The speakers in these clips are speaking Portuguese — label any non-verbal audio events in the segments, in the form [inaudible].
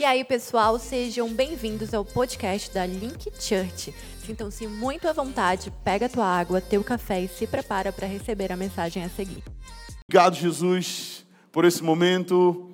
E aí, pessoal, sejam bem-vindos ao podcast da Link Church. Sintam-se muito à vontade, pega tua água, teu café e se prepara para receber a mensagem a seguir. Obrigado, Jesus, por esse momento.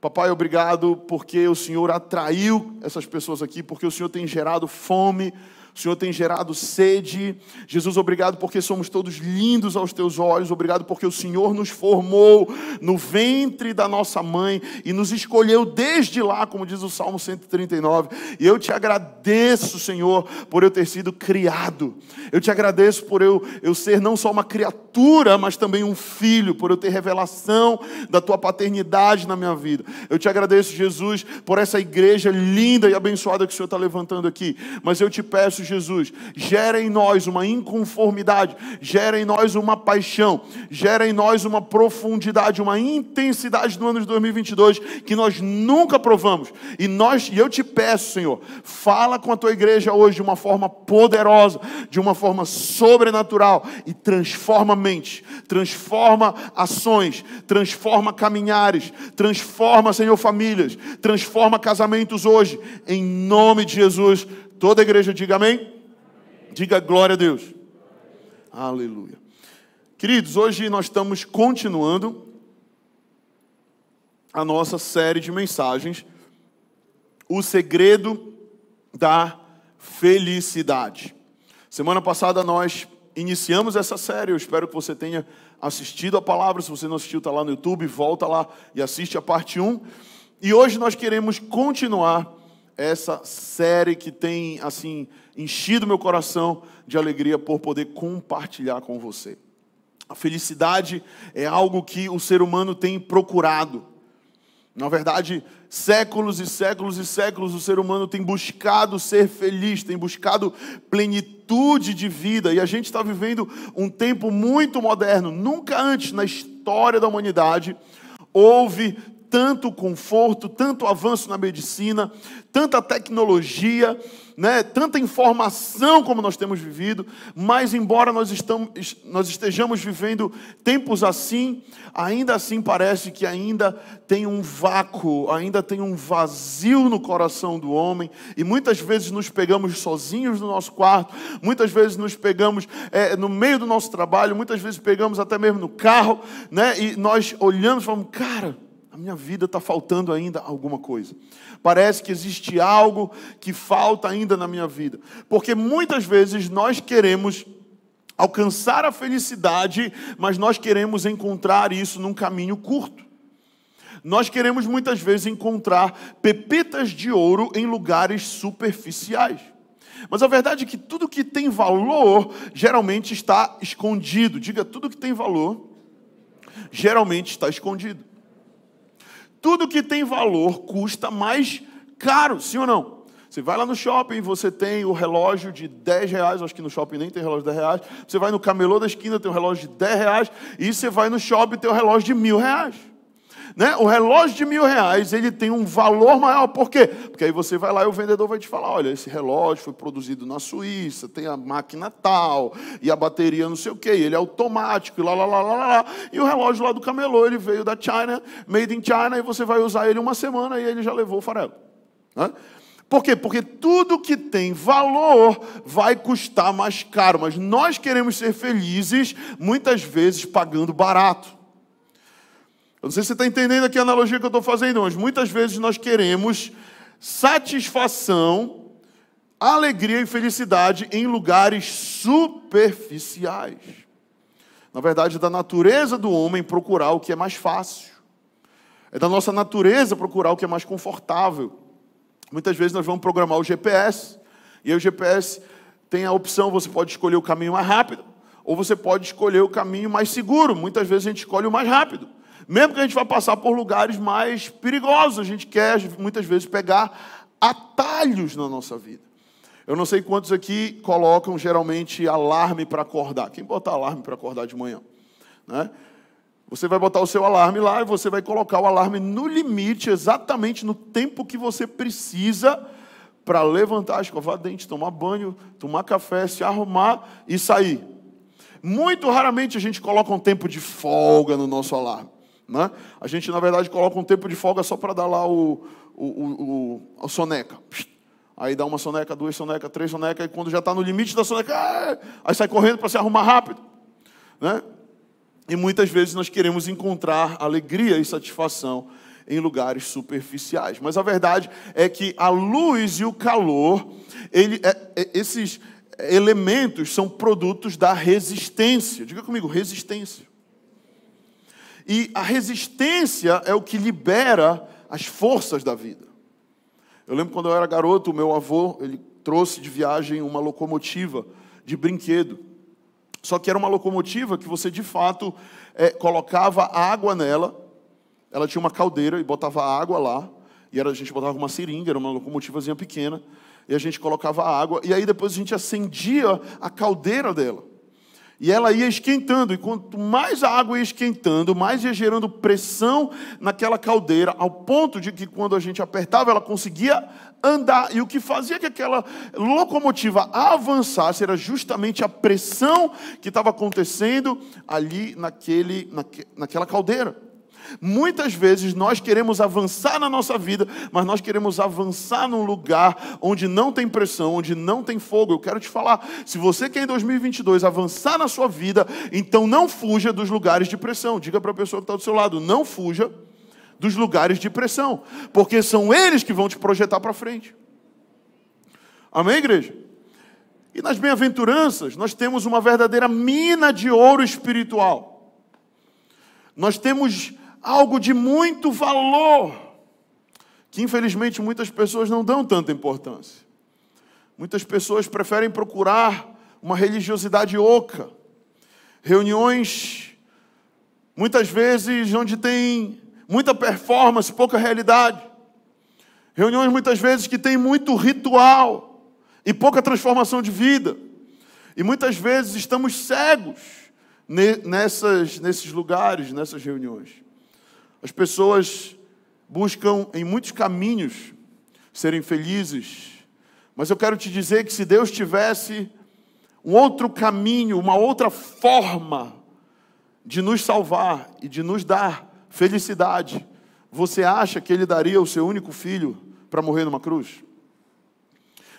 Papai, obrigado porque o Senhor atraiu essas pessoas aqui, porque o Senhor tem gerado fome o Senhor tem gerado sede. Jesus, obrigado porque somos todos lindos aos teus olhos. Obrigado porque o Senhor nos formou no ventre da nossa mãe e nos escolheu desde lá, como diz o Salmo 139. E eu te agradeço, Senhor, por eu ter sido criado. Eu te agradeço por eu, eu ser não só uma criatura, mas também um filho, por eu ter revelação da tua paternidade na minha vida. Eu te agradeço, Jesus, por essa igreja linda e abençoada que o Senhor está levantando aqui. Mas eu te peço, Jesus, gera em nós uma inconformidade, gera em nós uma paixão, gera em nós uma profundidade, uma intensidade no ano de 2022 que nós nunca provamos. E nós, e eu te peço, Senhor, fala com a tua igreja hoje de uma forma poderosa, de uma forma sobrenatural e transforma mente, transforma ações, transforma caminhares, transforma, Senhor, famílias, transforma casamentos hoje, em nome de Jesus. Toda a igreja diga amém. amém. Diga glória a Deus. Aleluia. Queridos, hoje nós estamos continuando a nossa série de mensagens, O Segredo da Felicidade. Semana passada nós iniciamos essa série, eu espero que você tenha assistido a palavra. Se você não assistiu, está lá no YouTube, volta lá e assiste a parte 1. E hoje nós queremos continuar essa série que tem assim enchido meu coração de alegria por poder compartilhar com você. A felicidade é algo que o ser humano tem procurado. Na verdade, séculos e séculos e séculos o ser humano tem buscado ser feliz, tem buscado plenitude de vida, e a gente está vivendo um tempo muito moderno. Nunca antes na história da humanidade houve tanto conforto, tanto avanço na medicina, tanta tecnologia, né, tanta informação como nós temos vivido, mas embora nós, estamos, nós estejamos vivendo tempos assim, ainda assim parece que ainda tem um vácuo, ainda tem um vazio no coração do homem, e muitas vezes nos pegamos sozinhos no nosso quarto, muitas vezes nos pegamos é, no meio do nosso trabalho, muitas vezes pegamos até mesmo no carro, né, e nós olhamos e falamos, cara, minha vida está faltando ainda alguma coisa. Parece que existe algo que falta ainda na minha vida. Porque muitas vezes nós queremos alcançar a felicidade, mas nós queremos encontrar isso num caminho curto. Nós queremos muitas vezes encontrar pepitas de ouro em lugares superficiais. Mas a verdade é que tudo que tem valor geralmente está escondido. Diga, tudo que tem valor geralmente está escondido. Tudo que tem valor custa mais caro, sim ou não? Você vai lá no shopping, você tem o relógio de 10 reais, acho que no shopping nem tem relógio de 10 reais. Você vai no camelô da esquina, tem um relógio de 10 reais. E você vai no shopping, tem um relógio de mil reais. Né? O relógio de mil reais ele tem um valor maior, por quê? Porque aí você vai lá e o vendedor vai te falar: olha, esse relógio foi produzido na Suíça, tem a máquina tal, e a bateria não sei o quê, ele é automático, e lá, lá, lá, lá, lá. E o relógio lá do camelô, ele veio da China, made in China, e você vai usar ele uma semana e ele já levou o farelo. Né? Por quê? Porque tudo que tem valor vai custar mais caro, mas nós queremos ser felizes, muitas vezes pagando barato. Eu não sei se você está entendendo aqui a analogia que eu estou fazendo, mas muitas vezes nós queremos satisfação, alegria e felicidade em lugares superficiais. Na verdade, é da natureza do homem procurar o que é mais fácil. É da nossa natureza procurar o que é mais confortável. Muitas vezes nós vamos programar o GPS, e aí o GPS tem a opção, você pode escolher o caminho mais rápido, ou você pode escolher o caminho mais seguro. Muitas vezes a gente escolhe o mais rápido. Mesmo que a gente vá passar por lugares mais perigosos, a gente quer muitas vezes pegar atalhos na nossa vida. Eu não sei quantos aqui colocam geralmente alarme para acordar. Quem bota alarme para acordar de manhã? Né? Você vai botar o seu alarme lá e você vai colocar o alarme no limite, exatamente no tempo que você precisa para levantar, escovar dente, tomar banho, tomar café, se arrumar e sair. Muito raramente a gente coloca um tempo de folga no nosso alarme. Né? A gente, na verdade, coloca um tempo de folga só para dar lá o, o, o, o, soneca. Aí dá uma soneca, duas sonecas, três sonecas, e quando já está no limite da soneca, ah! aí sai correndo para se arrumar rápido. Né? E muitas vezes nós queremos encontrar alegria e satisfação em lugares superficiais. Mas a verdade é que a luz e o calor, ele, é, é, esses elementos são produtos da resistência. Diga comigo, resistência. E a resistência é o que libera as forças da vida. Eu lembro quando eu era garoto, o meu avô, ele trouxe de viagem uma locomotiva de brinquedo. Só que era uma locomotiva que você de fato é, colocava água nela, ela tinha uma caldeira e botava água lá, e era, a gente botava uma seringa, era uma locomotivazinha pequena, e a gente colocava água, e aí depois a gente acendia a caldeira dela. E ela ia esquentando, e quanto mais a água ia esquentando, mais ia gerando pressão naquela caldeira, ao ponto de que quando a gente apertava, ela conseguia andar. E o que fazia que aquela locomotiva avançasse era justamente a pressão que estava acontecendo ali naquele, naque, naquela caldeira. Muitas vezes nós queremos avançar na nossa vida, mas nós queremos avançar num lugar onde não tem pressão, onde não tem fogo. Eu quero te falar, se você quer em 2022 avançar na sua vida, então não fuja dos lugares de pressão. Diga para a pessoa que está do seu lado, não fuja dos lugares de pressão, porque são eles que vão te projetar para frente. Amém, igreja? E nas bem-aventuranças, nós temos uma verdadeira mina de ouro espiritual. Nós temos algo de muito valor, que infelizmente muitas pessoas não dão tanta importância. Muitas pessoas preferem procurar uma religiosidade oca, reuniões, muitas vezes, onde tem muita performance, pouca realidade. Reuniões muitas vezes que tem muito ritual e pouca transformação de vida. E muitas vezes estamos cegos nessas, nesses lugares, nessas reuniões. As pessoas buscam em muitos caminhos serem felizes, mas eu quero te dizer que se Deus tivesse um outro caminho, uma outra forma de nos salvar e de nos dar felicidade, você acha que Ele daria o seu único filho para morrer numa cruz?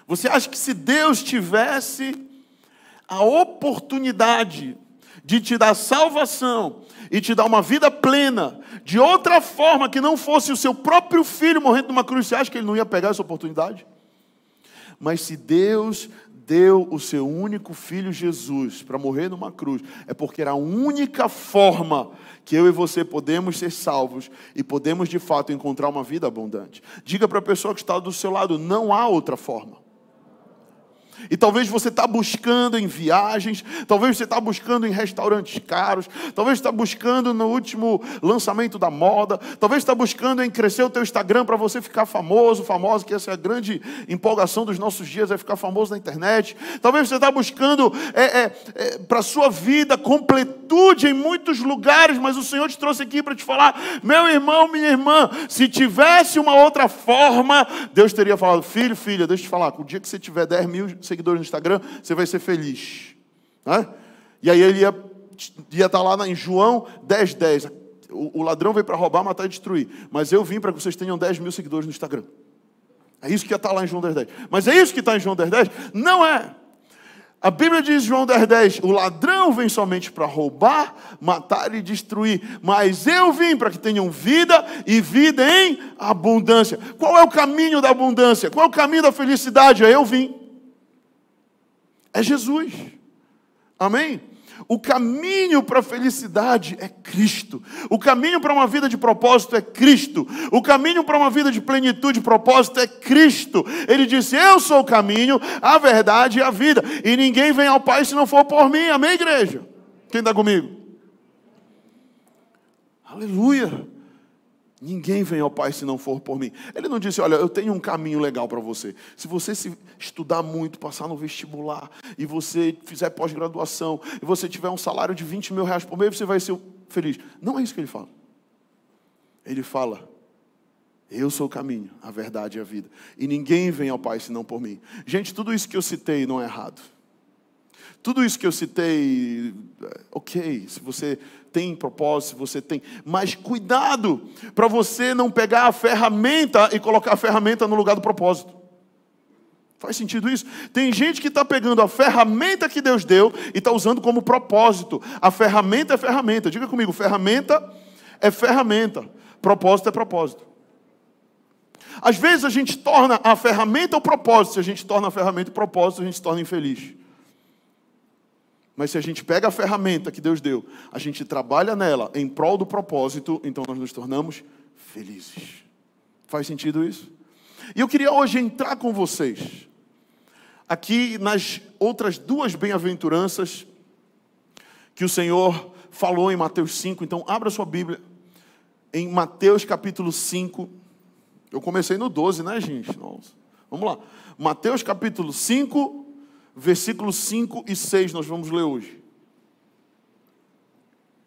Você acha que se Deus tivesse a oportunidade de te dar salvação e te dar uma vida plena, de outra forma que não fosse o seu próprio filho morrendo numa cruz, você acha que ele não ia pegar essa oportunidade? Mas se Deus deu o seu único filho Jesus para morrer numa cruz, é porque era a única forma que eu e você podemos ser salvos e podemos de fato encontrar uma vida abundante. Diga para a pessoa que está do seu lado: não há outra forma. E talvez você está buscando em viagens, talvez você está buscando em restaurantes caros, talvez está buscando no último lançamento da moda, talvez está buscando em crescer o teu Instagram para você ficar famoso, famosa, que essa é a grande empolgação dos nossos dias, é ficar famoso na internet. Talvez você está buscando é, é, é, para a sua vida completude em muitos lugares, mas o Senhor te trouxe aqui para te falar, meu irmão, minha irmã, se tivesse uma outra forma, Deus teria falado, filho, filha, deixa eu te falar, o dia que você tiver 10 mil seguidores no Instagram, você vai ser feliz. Né? E aí ele ia, ia estar tá lá em João 10, 10. O, o ladrão veio para roubar, matar e destruir. Mas eu vim para que vocês tenham 10 mil seguidores no Instagram. É isso que ia estar tá lá em João 10, 10. Mas é isso que está em João 10, 10? Não é. A Bíblia diz, João 10, 10, o ladrão vem somente para roubar, matar e destruir, mas eu vim para que tenham vida e vida em abundância. Qual é o caminho da abundância? Qual é o caminho da felicidade? Eu vim é Jesus. Amém? O caminho para a felicidade é Cristo. O caminho para uma vida de propósito é Cristo. O caminho para uma vida de plenitude e propósito é Cristo. Ele disse: Eu sou o caminho, a verdade e a vida. E ninguém vem ao Pai se não for por mim. Amém, igreja? Quem está comigo? Aleluia. Ninguém vem ao Pai se não for por mim. Ele não disse, olha, eu tenho um caminho legal para você. Se você se estudar muito, passar no vestibular, e você fizer pós-graduação, e você tiver um salário de 20 mil reais por mês, você vai ser feliz. Não é isso que ele fala. Ele fala, eu sou o caminho, a verdade e a vida. E ninguém vem ao Pai senão por mim. Gente, tudo isso que eu citei não é errado. Tudo isso que eu citei, ok, se você tem propósito, você tem, mas cuidado para você não pegar a ferramenta e colocar a ferramenta no lugar do propósito. Faz sentido isso? Tem gente que está pegando a ferramenta que Deus deu e está usando como propósito. A ferramenta é ferramenta. Diga comigo, ferramenta é ferramenta. Propósito é propósito. Às vezes a gente torna a ferramenta o propósito. Se a gente torna a ferramenta o propósito, a gente se torna infeliz. Mas se a gente pega a ferramenta que Deus deu, a gente trabalha nela em prol do propósito, então nós nos tornamos felizes. Faz sentido isso? E eu queria hoje entrar com vocês aqui nas outras duas bem-aventuranças que o Senhor falou em Mateus 5. Então, abra sua Bíblia em Mateus capítulo 5. Eu comecei no 12, né, gente? Nossa. Vamos lá. Mateus capítulo 5, versículos 5 e 6 nós vamos ler hoje.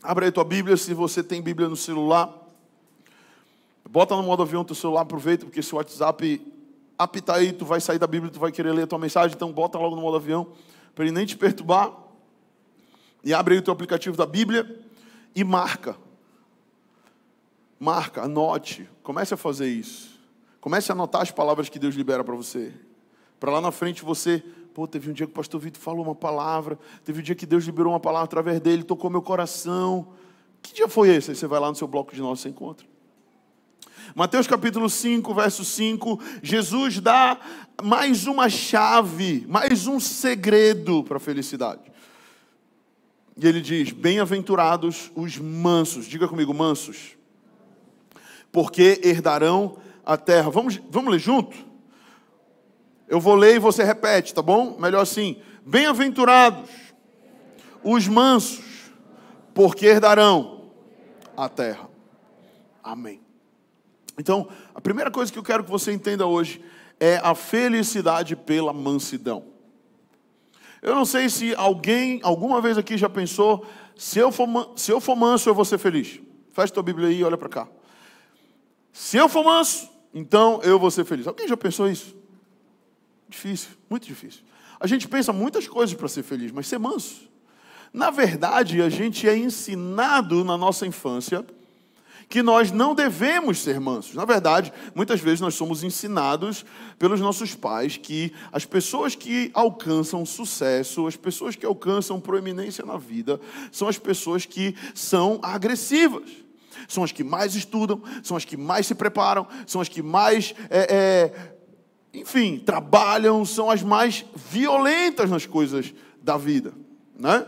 Abra aí tua Bíblia, se você tem Bíblia no celular. Bota no modo avião teu celular, aproveita, porque esse WhatsApp apita aí, tu vai sair da Bíblia, tu vai querer ler a tua mensagem, então bota logo no modo avião, para ele nem te perturbar. E abre aí o teu aplicativo da Bíblia e marca. Marca, anote, comece a fazer isso. Comece a anotar as palavras que Deus libera para você. Para lá na frente você Pô, teve um dia que o pastor Vitor falou uma palavra, teve um dia que Deus liberou uma palavra através dele, tocou meu coração. Que dia foi esse? Aí você vai lá no seu bloco de notas e encontra. Mateus capítulo 5, verso 5, Jesus dá mais uma chave, mais um segredo para a felicidade. E ele diz: Bem-aventurados os mansos, diga comigo, mansos, porque herdarão a terra. Vamos, vamos ler junto? Eu vou ler e você repete, tá bom? Melhor assim. Bem-aventurados os mansos, porque herdarão a terra. Amém. Então, a primeira coisa que eu quero que você entenda hoje é a felicidade pela mansidão. Eu não sei se alguém, alguma vez aqui já pensou, se eu for, se eu for manso, eu vou ser feliz. Fecha tua Bíblia aí e olha para cá. Se eu for manso, então eu vou ser feliz. Alguém já pensou isso? Difícil, muito difícil. A gente pensa muitas coisas para ser feliz, mas ser manso. Na verdade, a gente é ensinado na nossa infância que nós não devemos ser mansos. Na verdade, muitas vezes nós somos ensinados pelos nossos pais que as pessoas que alcançam sucesso, as pessoas que alcançam proeminência na vida, são as pessoas que são agressivas. São as que mais estudam, são as que mais se preparam, são as que mais é, é, enfim, trabalham, são as mais violentas nas coisas da vida, né?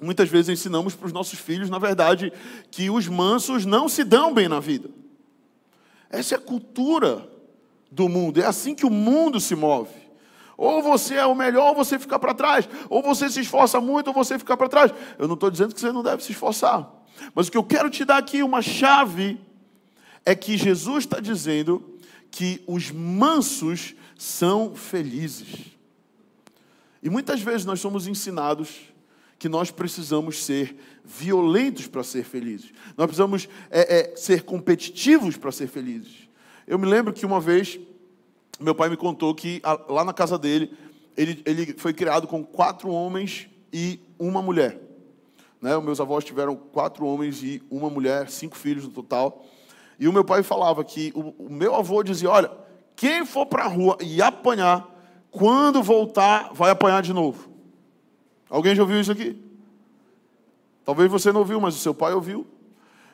Muitas vezes ensinamos para os nossos filhos, na verdade, que os mansos não se dão bem na vida. Essa é a cultura do mundo, é assim que o mundo se move. Ou você é o melhor, ou você fica para trás. Ou você se esforça muito, ou você fica para trás. Eu não estou dizendo que você não deve se esforçar. Mas o que eu quero te dar aqui, uma chave, é que Jesus está dizendo que os mansos são felizes. E muitas vezes nós somos ensinados que nós precisamos ser violentos para ser felizes. Nós precisamos é, é, ser competitivos para ser felizes. Eu me lembro que uma vez meu pai me contou que lá na casa dele ele, ele foi criado com quatro homens e uma mulher. Né? Os meus avós tiveram quatro homens e uma mulher, cinco filhos no total. E o meu pai falava que o, o meu avô dizia: olha, quem for para a rua e apanhar, quando voltar, vai apanhar de novo. Alguém já ouviu isso aqui? Talvez você não ouviu, mas o seu pai ouviu.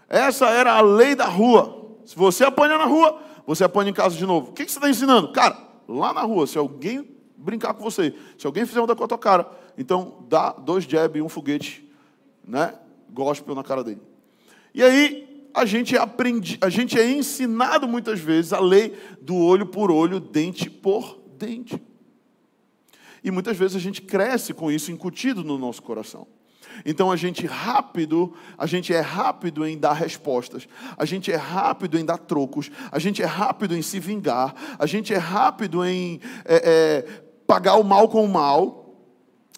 Essa era a lei da rua. Se você apanha na rua, você apanha em casa de novo. O que você está ensinando? Cara, lá na rua, se alguém brincar com você, se alguém fizer um da com a tua cara, então dá dois jab e um foguete, né? Gospel na cara dele. E aí, a gente, aprende, a gente é ensinado muitas vezes a lei do olho por olho, dente por dente. E muitas vezes a gente cresce com isso incutido no nosso coração. Então a gente rápido, a gente é rápido em dar respostas, a gente é rápido em dar trocos, a gente é rápido em se vingar, a gente é rápido em é, é, pagar o mal com o mal.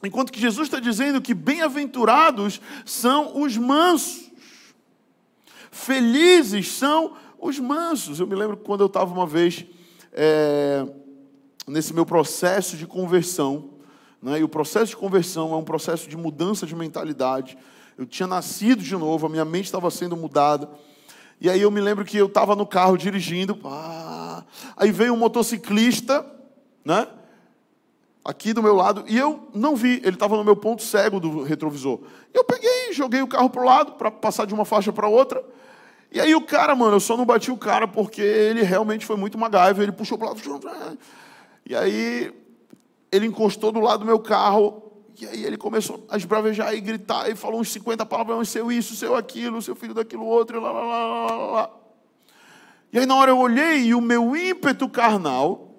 Enquanto que Jesus está dizendo que bem-aventurados são os mansos. Felizes são os mansos. Eu me lembro quando eu estava uma vez é, nesse meu processo de conversão, Né? E o processo de conversão é um processo de mudança de mentalidade. Eu tinha nascido de novo, a minha mente estava sendo mudada. E aí eu me lembro que eu estava no carro dirigindo. Ah, aí veio um motociclista, né? Aqui do meu lado, e eu não vi, ele estava no meu ponto cego do retrovisor. Eu peguei, joguei o carro para o lado, para passar de uma faixa para outra. E aí o cara, mano, eu só não bati o cara porque ele realmente foi muito MacGyver, ele puxou para o lado. E aí ele encostou do lado do meu carro, e aí ele começou a esbravejar e gritar, e falou uns 50 palavras, seu isso, seu aquilo, seu filho daquilo outro, e lá, lá, lá, lá, lá. E aí na hora eu olhei e o meu ímpeto carnal,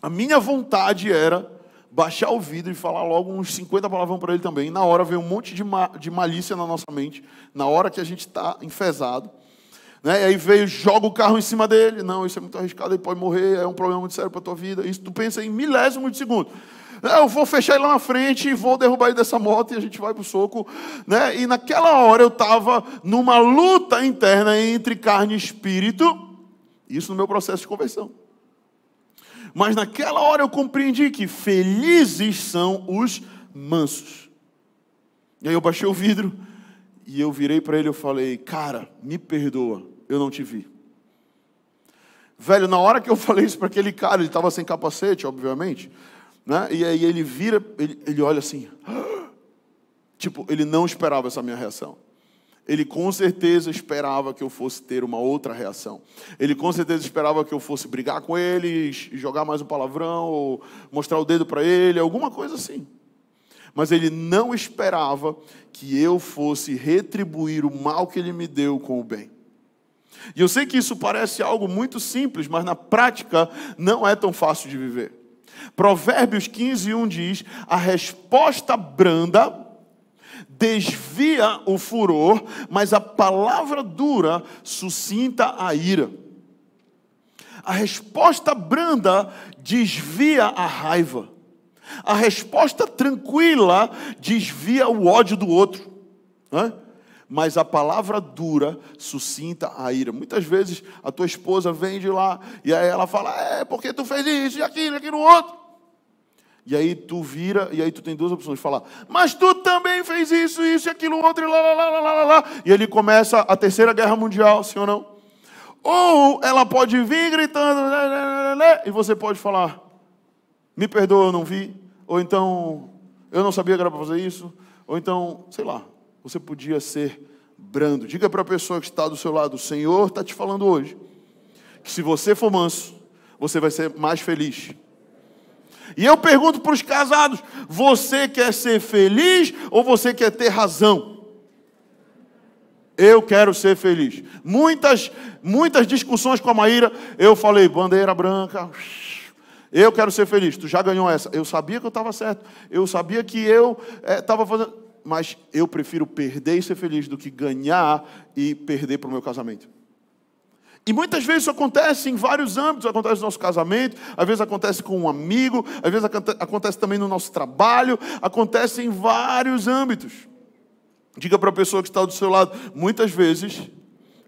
a minha vontade era baixar o vidro e falar logo uns 50 palavras para ele também. E na hora veio um monte de, ma de malícia na nossa mente, na hora que a gente está enfesado. Né? E aí veio, joga o carro em cima dele. Não, isso é muito arriscado, ele pode morrer, é um problema muito sério para a tua vida. Isso tu pensa em milésimo de segundo. É, eu vou fechar ele lá na frente e vou derrubar ele dessa moto e a gente vai para o soco. Né? E naquela hora eu estava numa luta interna entre carne e espírito. Isso no meu processo de conversão. Mas naquela hora eu compreendi que felizes são os mansos. E aí eu baixei o vidro e eu virei para ele e falei: Cara, me perdoa eu não te vi. Velho, na hora que eu [laughs] falei isso para aquele cara, ele estava sem capacete, obviamente, né? E aí ele vira, ele, ele olha assim, [gasps] tipo, ele não esperava essa minha reação. Ele com certeza esperava que eu fosse ter uma outra reação. Ele com certeza esperava que eu fosse brigar com ele, jogar mais um palavrão, ou mostrar o dedo para ele, alguma coisa assim. Mas ele não esperava que eu fosse retribuir o mal que ele me deu com o bem. E eu sei que isso parece algo muito simples, mas na prática não é tão fácil de viver. Provérbios 15, 1 diz: A resposta branda desvia o furor, mas a palavra dura suscita a ira. A resposta branda desvia a raiva. A resposta tranquila desvia o ódio do outro. Não é? mas a palavra dura suscita a ira. Muitas vezes a tua esposa vem de lá e aí ela fala: É, porque tu fez isso e aquilo, e aquilo outro. E aí tu vira, e aí tu tem duas opções falar, mas tu também fez isso, isso e aquilo outro, e lá, lá, lá, lá, lá, lá. E ele começa a terceira guerra mundial, sim ou não? Ou ela pode vir gritando, né, né, né, e você pode falar, me perdoa, eu não vi. Ou então, eu não sabia que era para fazer isso. Ou então, sei lá, você podia ser brando. Diga para a pessoa que está do seu lado: o Senhor está te falando hoje que se você for manso, você vai ser mais feliz. E eu pergunto para os casados: você quer ser feliz ou você quer ter razão? Eu quero ser feliz. Muitas, muitas discussões com a Maíra, eu falei, bandeira branca, eu quero ser feliz. Tu já ganhou essa. Eu sabia que eu estava certo. Eu sabia que eu estava eh, é, fazendo mas eu prefiro perder e ser feliz do que ganhar e perder para o meu casamento. E muitas vezes isso acontece em vários âmbitos, acontece no nosso casamento, às vezes acontece com um amigo, às vezes acontece também no nosso trabalho, acontece em vários âmbitos. Diga para a pessoa que está do seu lado, muitas vezes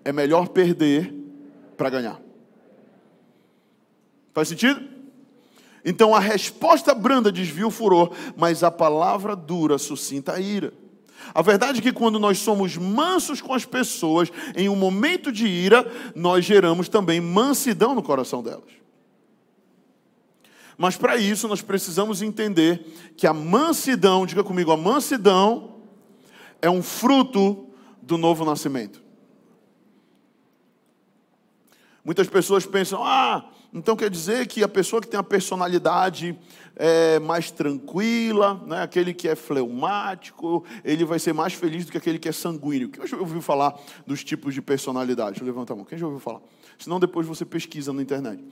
é melhor perder para ganhar. Faz sentido? Então a resposta branda desvia o furor, mas a palavra dura suscita a ira. A verdade é que quando nós somos mansos com as pessoas, em um momento de ira, nós geramos também mansidão no coração delas. Mas para isso nós precisamos entender que a mansidão, diga comigo, a mansidão é um fruto do novo nascimento. Muitas pessoas pensam, ah, então quer dizer que a pessoa que tem a personalidade é, mais tranquila, né, aquele que é fleumático, ele vai ser mais feliz do que aquele que é sanguíneo. Quem já ouviu falar dos tipos de personalidade? Levanta a mão. Quem já ouviu falar? Senão depois você pesquisa na internet.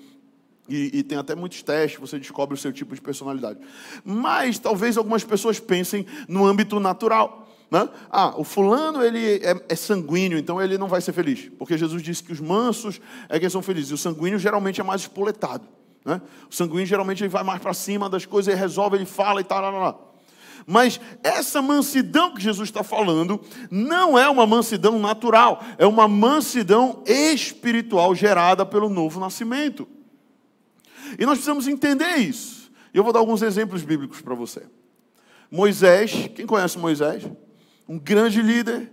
E, e, tem até muitos testes, você descobre o seu tipo de personalidade. Mas talvez algumas pessoas pensem no âmbito natural. Né? Ah, o fulano ele é, é, sanguíneo, então ele não vai ser feliz. Porque Jesus disse que os mansos é quem são felizes. E o sanguíneo geralmente é mais espoletado. Né? O sanguíneo geralmente ele vai mais para cima das coisas, ele resolve, ele fala e tal. Mas essa mansidão que Jesus está falando não é uma mansidão natural, é uma mansidão espiritual gerada pelo novo nascimento. E nós precisamos entender isso. Eu vou dar alguns exemplos bíblicos para você. Moisés, quem conhece Moisés? Um grande líder,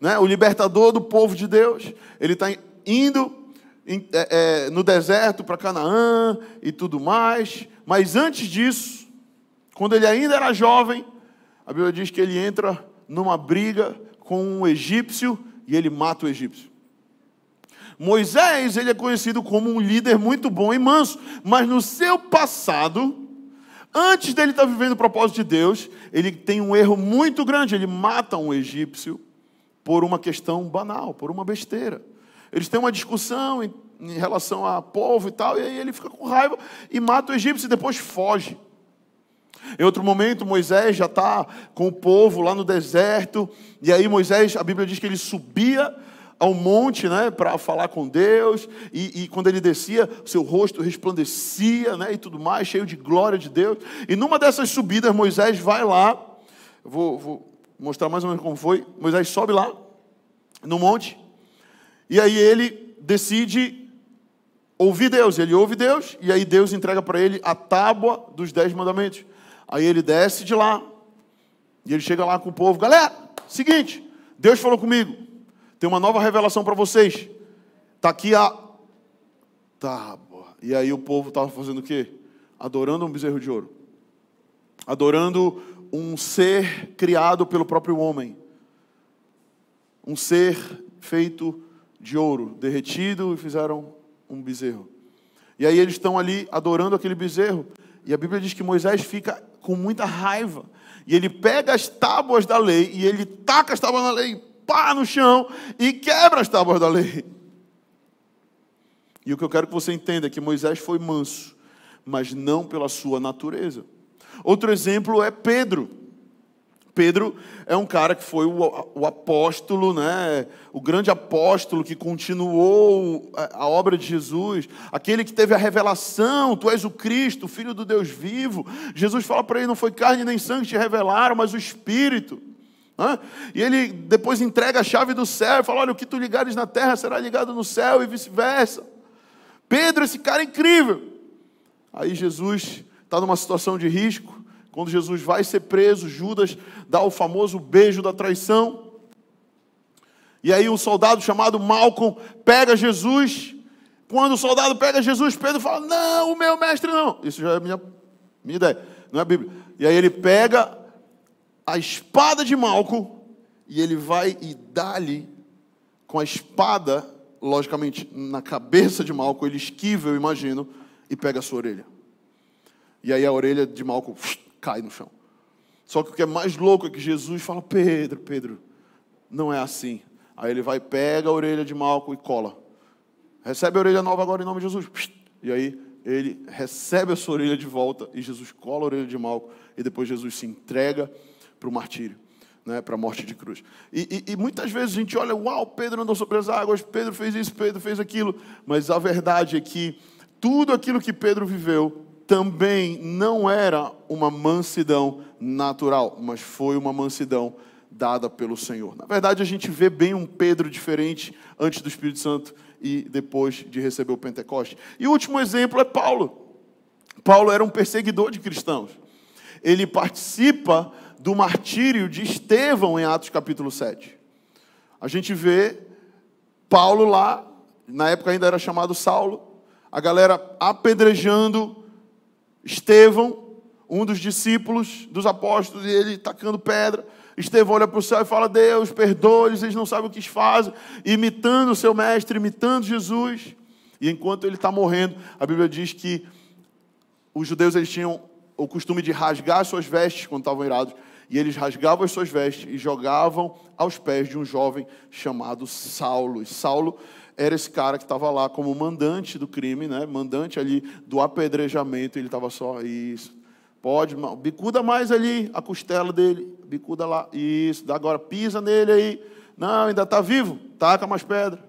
né? o libertador do povo de Deus. Ele está indo em, é, é, no deserto para Canaã e tudo mais. Mas antes disso, quando ele ainda era jovem, a Bíblia diz que ele entra numa briga com um egípcio e ele mata o egípcio. Moisés, ele é conhecido como um líder muito bom e manso, mas no seu passado, antes dele estar vivendo o propósito de Deus, ele tem um erro muito grande, ele mata um egípcio por uma questão banal, por uma besteira. Eles têm uma discussão em, em relação a povo e tal, e aí ele fica com raiva e mata o egípcio e depois foge. Em outro momento, Moisés já está com o povo lá no deserto, e aí Moisés, a Bíblia diz que ele subia ao monte né, para falar com Deus, e, e, quando ele descia, seu rosto resplandecia né, e tudo mais, cheio de glória de Deus. E numa dessas subidas, Moisés vai lá, vou, vou mostrar mais ou menos como foi. Moisés sobe lá, no monte, e aí ele decide ouvir Deus. Ele ouve Deus, e aí Deus entrega para ele a tábua dos dez mandamentos. Aí ele desce de lá, e ele chega lá com o povo: galera, seguinte, Deus falou comigo, tem uma nova revelação para vocês. Está aqui a. Tá, e aí o povo estava fazendo o quê? Adorando um bezerro de ouro. Adorando um ser criado pelo próprio homem. Um ser feito de ouro, derretido, e fizeram um bezerro. E aí eles estão ali adorando aquele bezerro. E a Bíblia diz que Moisés fica com muita raiva. E ele pega as tábuas da lei e ele taca as tábuas da lei, pá no chão e quebra as tábuas da lei. E o que eu quero que você entenda é que Moisés foi manso, mas não pela sua natureza. Outro exemplo é Pedro. Pedro é um cara que foi o, o, apóstolo, né? o grande apóstolo que continuou a, obra de Jesus, aquele que teve a revelação: Tu és o Cristo, Filho do Deus vivo. Jesus fala para ele: Não foi carne nem sangue que te revelaram, mas o Espírito. E ele depois entrega a chave do céu e fala: Olha, o que tu ligares na terra será ligado no céu e vice-versa. Pedro, esse cara é incrível. Aí Jesus está numa situação de risco quando Jesus vai ser preso, Judas dá o famoso beijo da traição. E aí um soldado chamado Malcolm pega Jesus. Quando o soldado pega Jesus, Pedro fala: Não, o meu mestre não. Isso já é minha, minha ideia, não é a Bíblia. E aí ele pega a espada de Malcolm e ele vai e dá-lhe com a espada, logicamente, na cabeça de Malcolm, ele esquiva, eu imagino, e pega a sua orelha. E aí a orelha de Malcolm cai no chão. Só que o que é mais louco é que Jesus fala: Pedro, Pedro, não é assim. Aí ele vai, pega a orelha de Malco e cola. Recebe a orelha nova agora em nome de Jesus. E aí ele recebe a sua orelha de volta e Jesus cola a orelha de Malco. E depois Jesus se entrega para o martírio. Né, para a morte de cruz. E, e, e, muitas vezes a gente olha, uau, Pedro andou sobre as águas, Pedro fez isso, Pedro fez aquilo, mas a verdade é que tudo aquilo que Pedro viveu também não era uma mansidão natural, mas foi uma mansidão dada pelo Senhor. Na verdade, a gente vê bem um Pedro diferente antes do Espírito Santo e depois de receber o Pentecoste. E o último exemplo é Paulo. Paulo era um perseguidor de cristãos. Ele participa do martírio de Estevão em Atos capítulo 7. A gente vê Paulo lá, na época ainda era chamado Saulo, a galera apedrejando Estevão, um dos discípulos dos apóstolos, e ele tacando pedra. Estevão olha para o céu e fala: Deus, perdoe-lhes, eles não sabem o que fazem, imitando o seu mestre, imitando Jesus. E enquanto ele está morrendo, a Bíblia diz que os judeus eles tinham o costume de rasgar suas vestes quando estavam irados, e eles rasgavam as suas vestes e jogavam aos pés de um jovem chamado Saulo. E Saulo era esse cara que estava lá como mandante do crime, né? mandante ali do apedrejamento, ele estava só, isso, pode, bicuda mais ali a costela dele, bicuda lá, isso, agora pisa nele aí, não, ainda está vivo, taca mais pedra.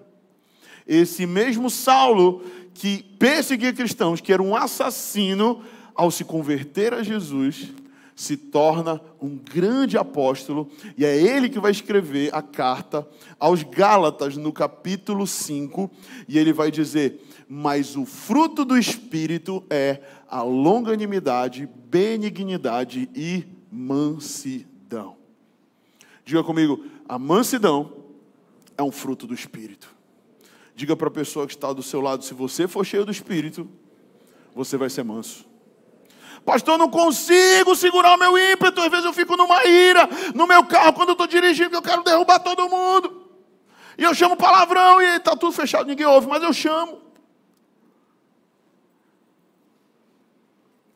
Esse mesmo Saulo, que perseguia cristãos, que era um assassino, ao se converter a Jesus, se torna um grande apóstolo, e é ele que vai escrever a carta aos Gálatas, no capítulo 5, e ele vai dizer: Mas o fruto do Espírito é a longanimidade, benignidade e mansidão. Diga comigo, a mansidão é um fruto do Espírito. Diga para a pessoa que está do seu lado: se você for cheio do Espírito, você vai ser manso. Pastor, eu não consigo segurar o meu ímpeto. Às vezes eu fico numa ira no meu carro quando eu estou dirigindo, eu quero derrubar todo mundo. E eu chamo palavrão e está tudo fechado, ninguém ouve, mas eu chamo.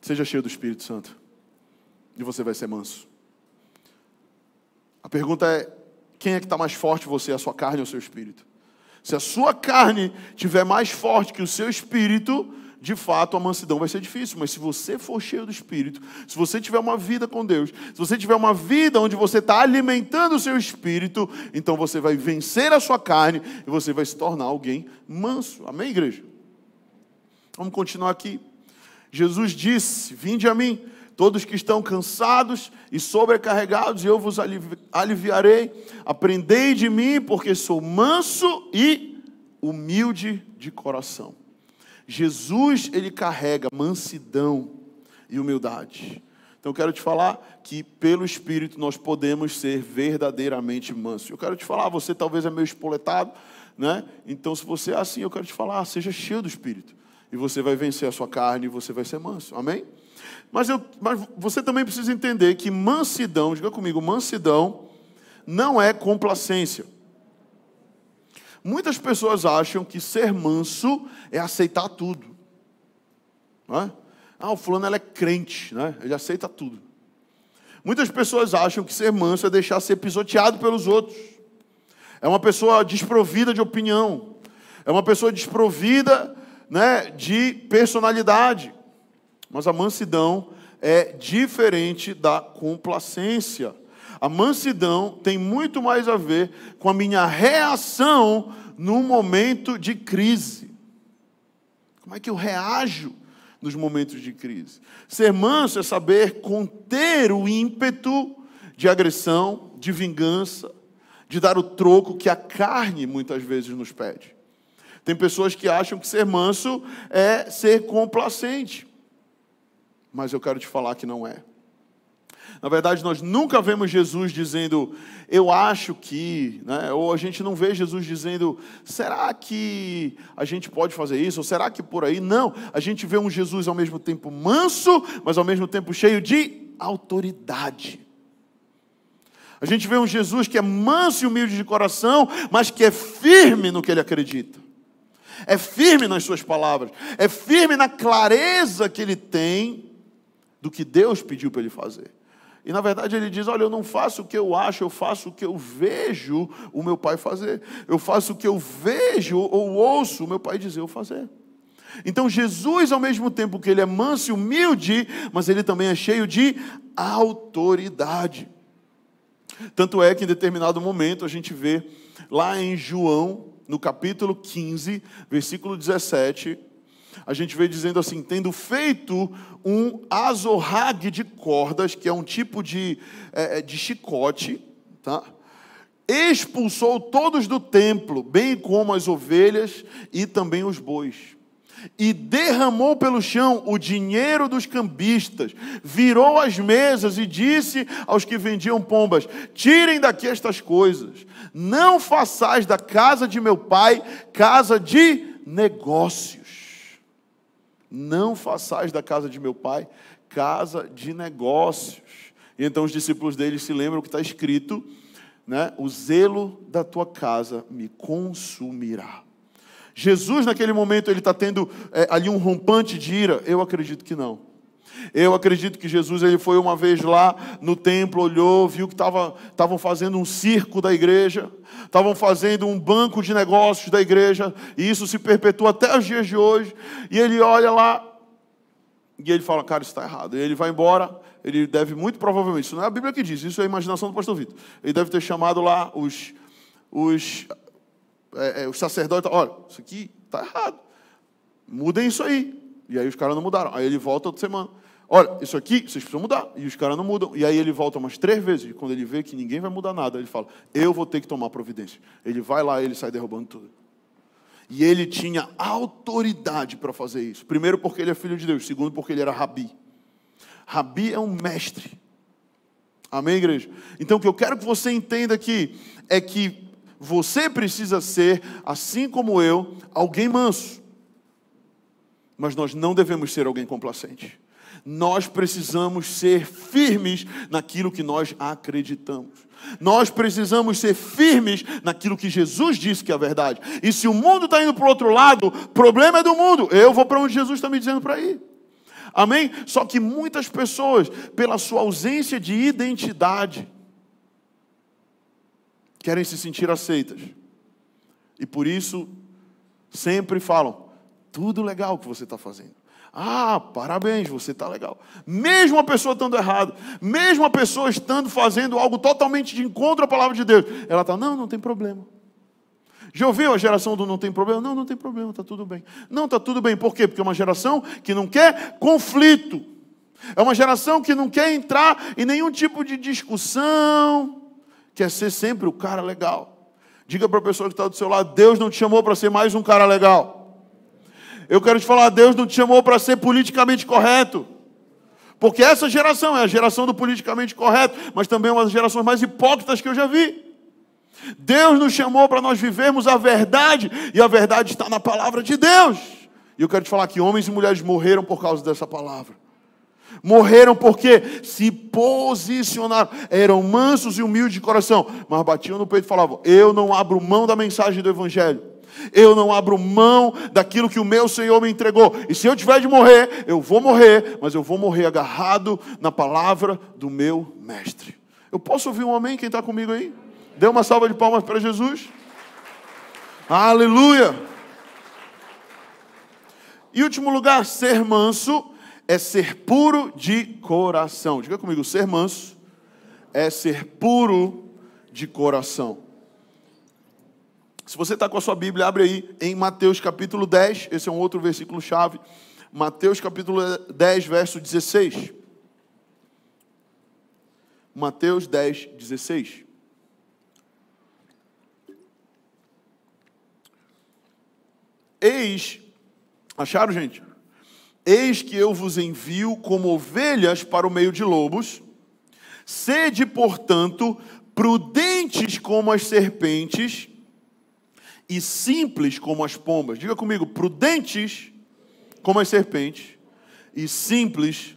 Seja cheio do Espírito Santo. E você vai ser manso. A pergunta é: quem é que está mais forte, você, a sua carne ou o seu espírito? Se a sua carne tiver mais forte que o seu espírito, de fato a mansidão vai ser difícil. Mas se você for cheio do espírito, se você tiver uma vida com Deus, se você tiver uma vida onde você está alimentando o seu espírito, então você vai vencer a sua carne e você vai se tornar alguém manso. Amém, igreja? Vamos continuar aqui. Jesus disse: Vinde a mim Todos que estão cansados e sobrecarregados, eu vos aliviarei. Aprendei de mim, porque sou manso e humilde de coração. Jesus, ele carrega mansidão e humildade. Então eu quero te falar que pelo Espírito nós podemos ser verdadeiramente mansos. Eu quero te falar, você talvez é meio espoletado, né? Então se você é assim, eu quero te falar, seja cheio do Espírito. E você vai vencer a sua carne e você vai ser manso. Amém? Mas, eu, mas você também precisa entender que mansidão, diga comigo, mansidão não é complacência. Muitas pessoas acham que ser manso é aceitar tudo. É? Ah, o fulano é crente, né? ele aceita tudo. Muitas pessoas acham que ser manso é deixar ser pisoteado pelos outros. É uma pessoa desprovida de opinião. É uma pessoa desprovida né, de personalidade. Mas a mansidão é diferente da complacência. A mansidão tem muito mais a ver com a minha reação no momento de crise. Como é que eu reajo nos momentos de crise? Ser manso é saber conter o ímpeto de agressão, de vingança, de dar o troco que a carne muitas vezes nos pede. Tem pessoas que acham que ser manso é ser complacente mas eu quero te falar que não é. Na verdade, nós nunca vemos Jesus dizendo, eu acho que, né? ou a gente não vê Jesus dizendo, será que a gente pode fazer isso? Ou será que por aí? Não, a gente vê um Jesus ao mesmo tempo manso, mas ao mesmo tempo cheio de autoridade. A gente vê um Jesus que é manso e humilde de coração, mas que é firme no que ele acredita. É firme nas suas palavras, é firme na clareza que ele tem do que Deus pediu para ele fazer. E na verdade ele diz: Olha, eu não faço o que eu acho, eu faço o que eu vejo o meu pai fazer. Eu faço o que eu vejo ou ouço o meu pai dizer eu fazer. Então Jesus, ao mesmo tempo que ele é manso e humilde, mas ele também é cheio de autoridade. Tanto é que em determinado momento a gente vê lá em João, no capítulo 15, versículo 17, a gente vê dizendo assim: tendo feito um azorrague de cordas, que é um tipo de, é, é, de chicote, tá? expulsou todos do templo, bem como as ovelhas e também os bois. E derramou pelo chão o dinheiro dos cambistas, virou as mesas e disse aos que vendiam pombas: Tirem daqui estas coisas, não façais da casa de meu pai casa de negócios. Não façais da casa de meu pai casa de negócios. E então os discípulos dele se lembram que está escrito, né? O zelo da tua casa me consumirá. Jesus, naquele momento, ele está tendo é, ali um rompante de ira? Eu acredito que não. Eu acredito que Jesus ele foi uma vez lá no templo, olhou, viu que estavam fazendo um circo da igreja, estavam fazendo um banco de negócios da igreja, e isso se perpetua até os dias de hoje. E ele olha lá e ele fala: Cara, isso está errado. E ele vai embora. Ele deve, muito provavelmente, isso não é a Bíblia que diz, isso é a imaginação do pastor Vitor. Ele deve ter chamado lá os, os, é, é, os sacerdotes: Olha, isso aqui está errado. Mudem isso aí. E aí os caras não mudaram. Aí ele volta outra semana. Olha, isso aqui vocês precisam mudar. E os caras não mudam. E aí ele volta umas três vezes. E quando ele vê que ninguém vai mudar nada, ele fala: Eu vou ter que tomar providência. Ele vai lá e ele sai derrubando tudo. E ele tinha autoridade para fazer isso. Primeiro, porque ele é filho de Deus. Segundo, porque ele era rabi. Rabi é um mestre. Amém, igreja? Então, o que eu quero que você entenda aqui é que você precisa ser, assim como eu, alguém manso. Mas nós não devemos ser alguém complacente. Nós precisamos ser firmes naquilo que nós acreditamos. Nós precisamos ser firmes naquilo que Jesus disse que é a verdade. E se o mundo está indo para o outro lado, problema é do mundo. Eu vou para onde Jesus está me dizendo para ir. Amém? Só que muitas pessoas, pela sua ausência de identidade, querem se sentir aceitas. E por isso sempre falam: tudo legal que você está fazendo. Ah, parabéns, você está legal. Mesmo a pessoa estando errado, mesmo a pessoa estando fazendo algo totalmente de encontro à palavra de Deus, ela está, não, não tem problema. Já ouviu a geração do não tem problema? Não, não tem problema, está tudo bem. Não, está tudo bem. Por quê? Porque é uma geração que não quer conflito. É uma geração que não quer entrar em nenhum tipo de discussão. Quer ser sempre o cara legal. Diga para a pessoa que está do seu lado: Deus não te chamou para ser mais um cara legal. Eu quero te falar: Deus não te chamou para ser politicamente correto. Porque essa geração é a geração do politicamente correto, mas também é uma das gerações mais hipócritas que eu já vi. Deus nos chamou para nós vivermos a verdade, e a verdade está na palavra de Deus. E eu quero te falar que homens e mulheres morreram por causa dessa palavra. Morreram porque se posicionaram, eram mansos e humildes de coração, mas batiam no peito e falavam: Eu não abro mão da mensagem do Evangelho. Eu não abro mão daquilo que o meu Senhor me entregou. E se eu tiver de morrer, eu vou morrer, mas eu vou morrer agarrado na palavra do meu Mestre. Eu posso ouvir um amém? Quem está comigo aí? Dê uma salva de palmas para Jesus. Aleluia. E último lugar, ser manso é ser puro de coração. Diga comigo, ser manso é ser puro de coração. Se você está com a sua Bíblia, abre aí em Mateus capítulo 10, esse é um outro versículo chave. Mateus capítulo 10, verso 16. Mateus 10, 16. Eis, acharam, gente? Eis que eu vos envio como ovelhas para o meio de lobos. Sede, portanto, prudentes como as serpentes e simples como as pombas. Diga comigo, prudentes como as serpentes e simples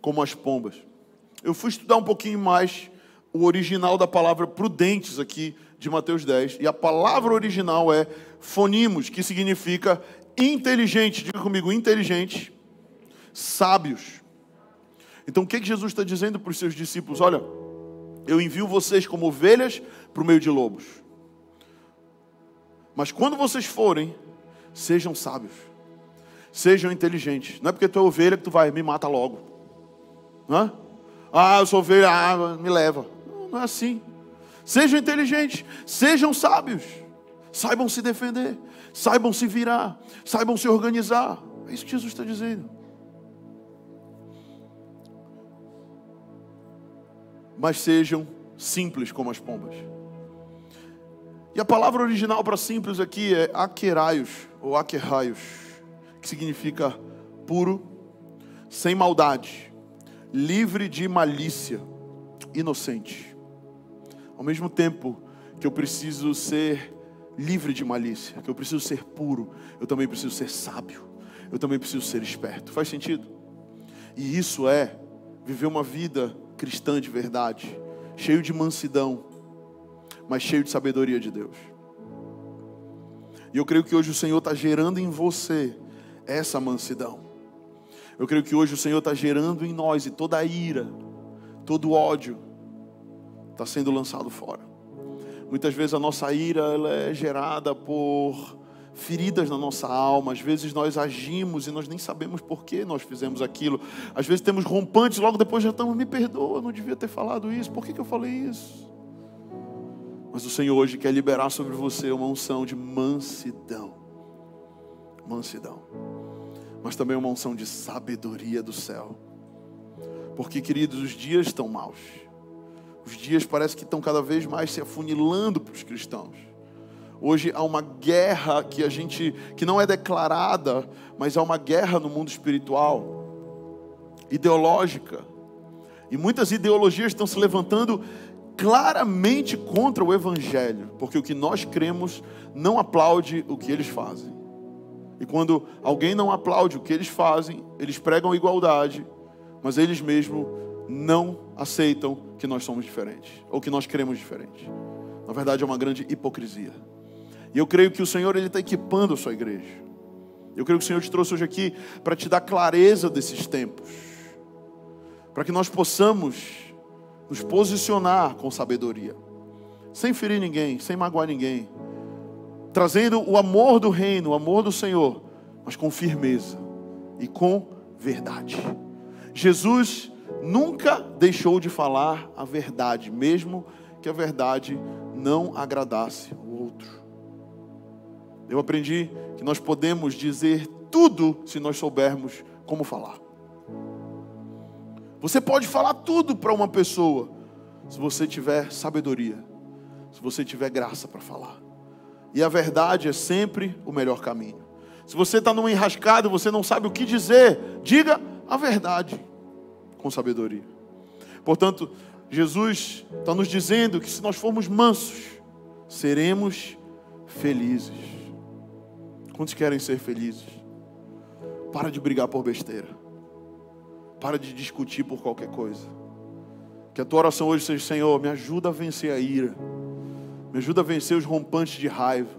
como as pombas. Eu fui estudar um pouquinho mais o original da palavra prudentes aqui de Mateus 10, e a palavra original é fonimos, que significa inteligente. Diga comigo, inteligente, sábios. Então o que, que Jesus está dizendo para os seus discípulos? Olha, eu envio vocês como ovelhas para o meio de lobos. Mas quando vocês forem, sejam sábios, sejam inteligentes. Não é porque tu é ovelha que tu vai, me mata logo. Não Ah, eu sou ovelha, ah, me leva. Não, não é assim. Sejam inteligentes, sejam sábios, saibam se defender, saibam se virar, saibam se organizar. É isso que Jesus está dizendo. Mas sejam simples como as pombas. E a palavra original para simples aqui é aqueraios, ou aquerraios, que significa puro, sem maldade, livre de malícia, inocente. Ao mesmo tempo que eu preciso ser livre de malícia, que eu preciso ser puro, eu também preciso ser sábio, eu também preciso ser esperto. Faz sentido? E isso é viver uma vida cristã de verdade, cheio de mansidão, mas cheio de sabedoria de Deus. E eu creio que hoje o Senhor está gerando em você essa mansidão. Eu creio que hoje o Senhor está gerando em nós e toda a ira, todo o ódio está sendo lançado fora. Muitas vezes a nossa ira ela é gerada por feridas na nossa alma. Às vezes nós agimos e nós nem sabemos por que nós fizemos aquilo. Às vezes temos rompantes, logo depois já estamos, me perdoa, eu não devia ter falado isso. Por que, que eu falei isso? Mas o Senhor hoje quer liberar sobre você uma unção de mansidão. Mansidão. Mas também uma unção de sabedoria do céu. Porque, queridos, os dias estão maus. Os dias parece que estão cada vez mais se afunilando para os cristãos. Hoje há uma guerra que a gente que não é declarada, mas há uma guerra no mundo espiritual, ideológica, E muitas ideologias estão se levantando claramente contra o Evangelho, porque o que nós cremos não aplaude o que eles fazem. E quando alguém não aplaude o que eles fazem, eles pregam igualdade, mas eles mesmos não aceitam que nós somos diferentes, ou que nós cremos diferente. Na verdade, é uma grande hipocrisia. E eu creio que o Senhor está equipando a sua igreja. Eu creio que o Senhor te trouxe hoje aqui para te dar clareza desses tempos, para que nós possamos nos posicionar com sabedoria, sem ferir ninguém, sem magoar ninguém, trazendo o amor do reino, o amor do Senhor, mas com firmeza e com verdade. Jesus nunca deixou de falar a verdade, mesmo que a verdade não agradasse o outro. Eu aprendi que nós podemos dizer tudo se nós soubermos como falar. Você pode falar tudo para uma pessoa, se você tiver sabedoria, se você tiver graça para falar. E a verdade é sempre o melhor caminho. Se você está numa enrascada você não sabe o que dizer, diga a verdade com sabedoria. Portanto, Jesus está nos dizendo que se nós formos mansos, seremos felizes. Quantos querem ser felizes? Para de brigar por besteira. Para de discutir por qualquer coisa. Que a tua oração hoje seja: Senhor, me ajuda a vencer a ira. Me ajuda a vencer os rompantes de raiva.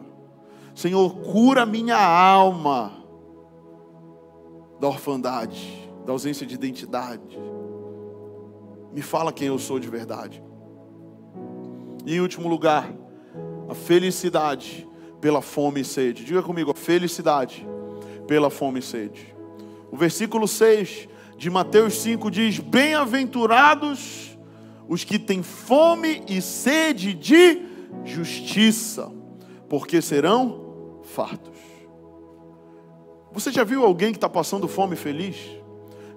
Senhor, cura minha alma da orfandade, da ausência de identidade. Me fala quem eu sou de verdade. E em último lugar, a felicidade pela fome e sede. Diga comigo, a felicidade pela fome e sede. O versículo 6 de Mateus 5 diz: Bem-aventurados os que têm fome e sede de justiça, porque serão fartos. Você já viu alguém que está passando fome feliz?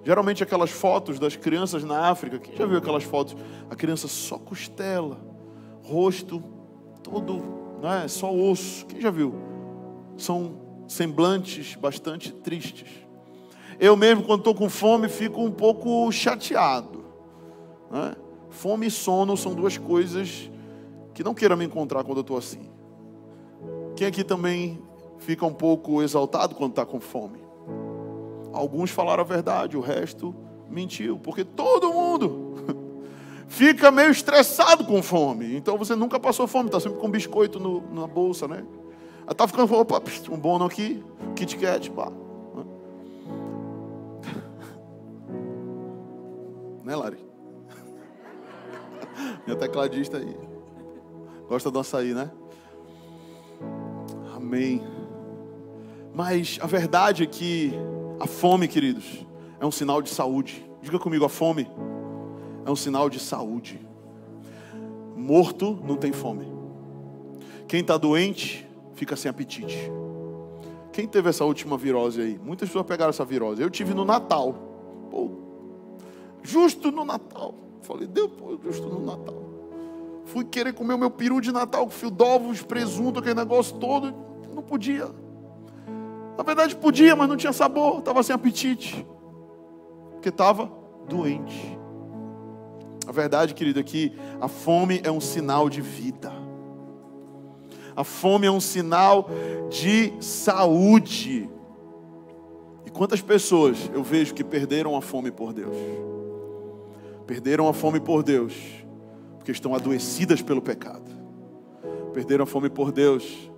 Geralmente aquelas fotos das crianças na África, quem já viu aquelas fotos? A criança só costela, rosto todo, né, só osso. Quem já viu? São semblantes bastante tristes. Eu mesmo, quando estou com fome, fico um pouco chateado. Né? Fome e sono são duas coisas que não queira me encontrar quando eu estou assim. Quem aqui também fica um pouco exaltado quando está com fome? Alguns falaram a verdade, o resto mentiu, porque todo mundo [laughs] fica meio estressado com fome. Então você nunca passou fome, está sempre com biscoito no, na bolsa, né? Está ficando, opa, um bono aqui, Kit Kat, pá. Né, Lari? [laughs] Minha tecladista aí. Gosta do açaí, né? Amém. Mas a verdade é que a fome, queridos, é um sinal de saúde. Diga comigo, a fome é um sinal de saúde. Morto não tem fome. Quem está doente fica sem apetite. Quem teve essa última virose aí? Muitas pessoas pegaram essa virose. Eu tive no Natal. Pô, Justo no Natal. Falei, deu justo no Natal. Fui querer comer o meu peru de Natal com fio d'ovos, presunto, aquele negócio todo. Não podia. Na verdade podia, mas não tinha sabor. Estava sem apetite. Porque estava doente. A verdade, querido, é que a fome é um sinal de vida. A fome é um sinal de saúde. E quantas pessoas eu vejo que perderam a fome por Deus? Perderam a fome por Deus, porque estão adoecidas pelo pecado. Perderam a fome por Deus,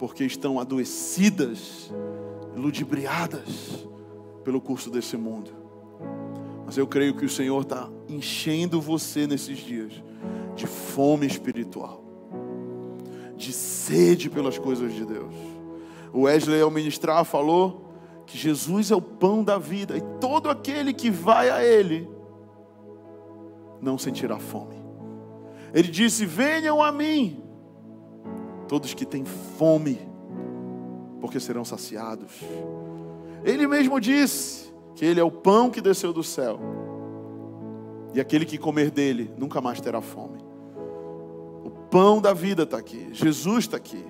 porque estão adoecidas, ludibriadas pelo curso desse mundo. Mas eu creio que o Senhor está enchendo você nesses dias de fome espiritual, de sede pelas coisas de Deus. O Wesley, ao ministrar, falou que Jesus é o pão da vida e todo aquele que vai a Ele não sentirá fome. Ele disse: Venham a mim, todos que têm fome, porque serão saciados. Ele mesmo disse que Ele é o pão que desceu do céu, e aquele que comer dele nunca mais terá fome. O pão da vida está aqui, Jesus está aqui,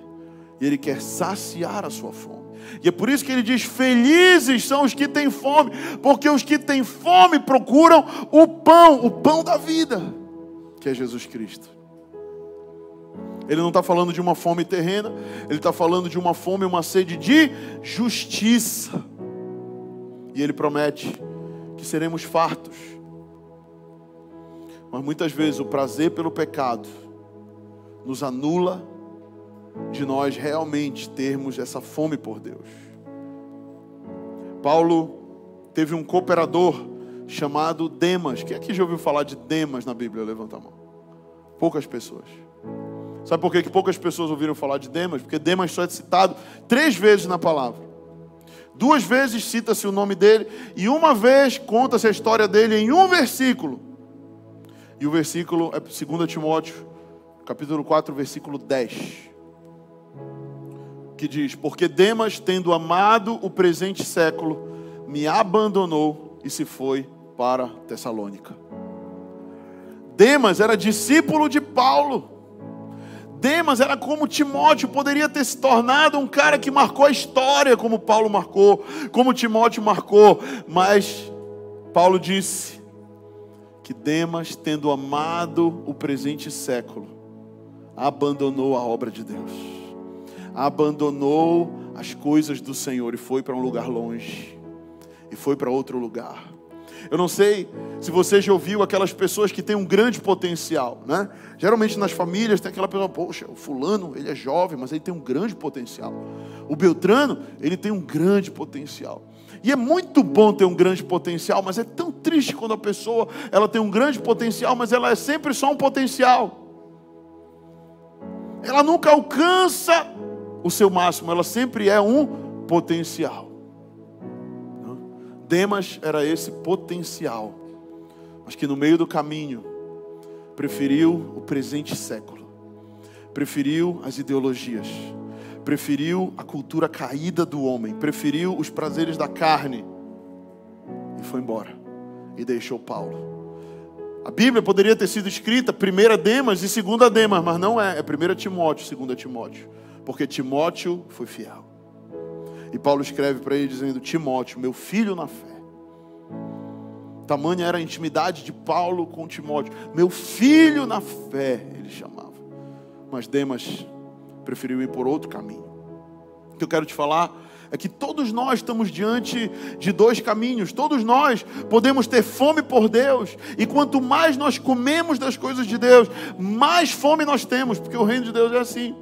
e Ele quer saciar a sua fome. E é por isso que ele diz: Felizes são os que têm fome, porque os que têm fome procuram o pão, o pão da vida, que é Jesus Cristo. Ele não está falando de uma fome terrena, ele está falando de uma fome, uma sede de justiça. E ele promete que seremos fartos. Mas muitas vezes o prazer pelo pecado nos anula de nós realmente termos essa fome por Deus. Paulo teve um cooperador chamado Demas. Quem aqui já ouviu falar de Demas na Bíblia? Levanta a mão. Poucas pessoas. Sabe por que, poucas pessoas ouviram falar de Demas? Porque Demas só é citado três vezes na palavra. Duas vezes cita-se o nome dele e uma vez conta-se a história dele em um versículo. E o versículo é 2 Timóteo, capítulo 4, versículo 10. Que diz: Porque Demas, tendo amado o presente século, me abandonou e se foi para Tessalônica. Demas era discípulo de Paulo. Demas era como Timóteo, poderia ter se tornado um cara que marcou a história, como Paulo marcou, como Timóteo marcou, mas Paulo disse que Demas, tendo amado o presente século, abandonou a obra de Deus, abandonou as coisas do Senhor e foi para um lugar longe, e foi para outro lugar. Eu não sei se você já ouviu aquelas pessoas que têm um grande potencial, né? Geralmente nas famílias tem aquela pessoa, poxa, o fulano, ele é jovem, mas ele tem um grande potencial. O Beltrano, ele tem um grande potencial. E é muito bom ter um grande potencial, mas é tão triste quando a pessoa, ela tem um grande potencial, mas ela é sempre só um potencial. Ela nunca alcança o seu máximo, ela sempre é um potencial. Demas era esse potencial, mas que no meio do caminho preferiu o presente século, preferiu as ideologias, preferiu a cultura caída do homem, preferiu os prazeres da carne e foi embora e deixou Paulo. A Bíblia poderia ter sido escrita primeira Demas e segunda Demas, mas não é, é primeira Timóteo, segunda Timóteo, porque Timóteo foi fiel. E Paulo escreve para ele dizendo: Timóteo, meu filho na fé. Tamanha era a intimidade de Paulo com Timóteo. Meu filho na fé, ele chamava. Mas Demas preferiu ir por outro caminho. O que eu quero te falar é que todos nós estamos diante de dois caminhos. Todos nós podemos ter fome por Deus, e quanto mais nós comemos das coisas de Deus, mais fome nós temos, porque o reino de Deus é assim.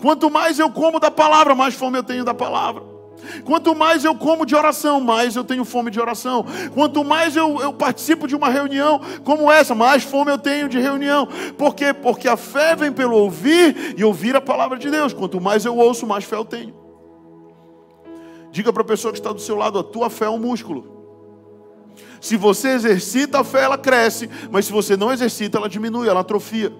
Quanto mais eu como da palavra, mais fome eu tenho da palavra. Quanto mais eu como de oração, mais eu tenho fome de oração. Quanto mais eu, eu, participo de uma reunião como essa, mais fome eu tenho de reunião. Por quê? Porque a fé vem pelo ouvir e ouvir a palavra de Deus. Quanto mais eu ouço, mais fé eu tenho. Diga para a pessoa que está do seu lado: a tua fé é um músculo. Se você exercita a fé, ela cresce, mas se você não exercita, ela diminui, ela atrofia.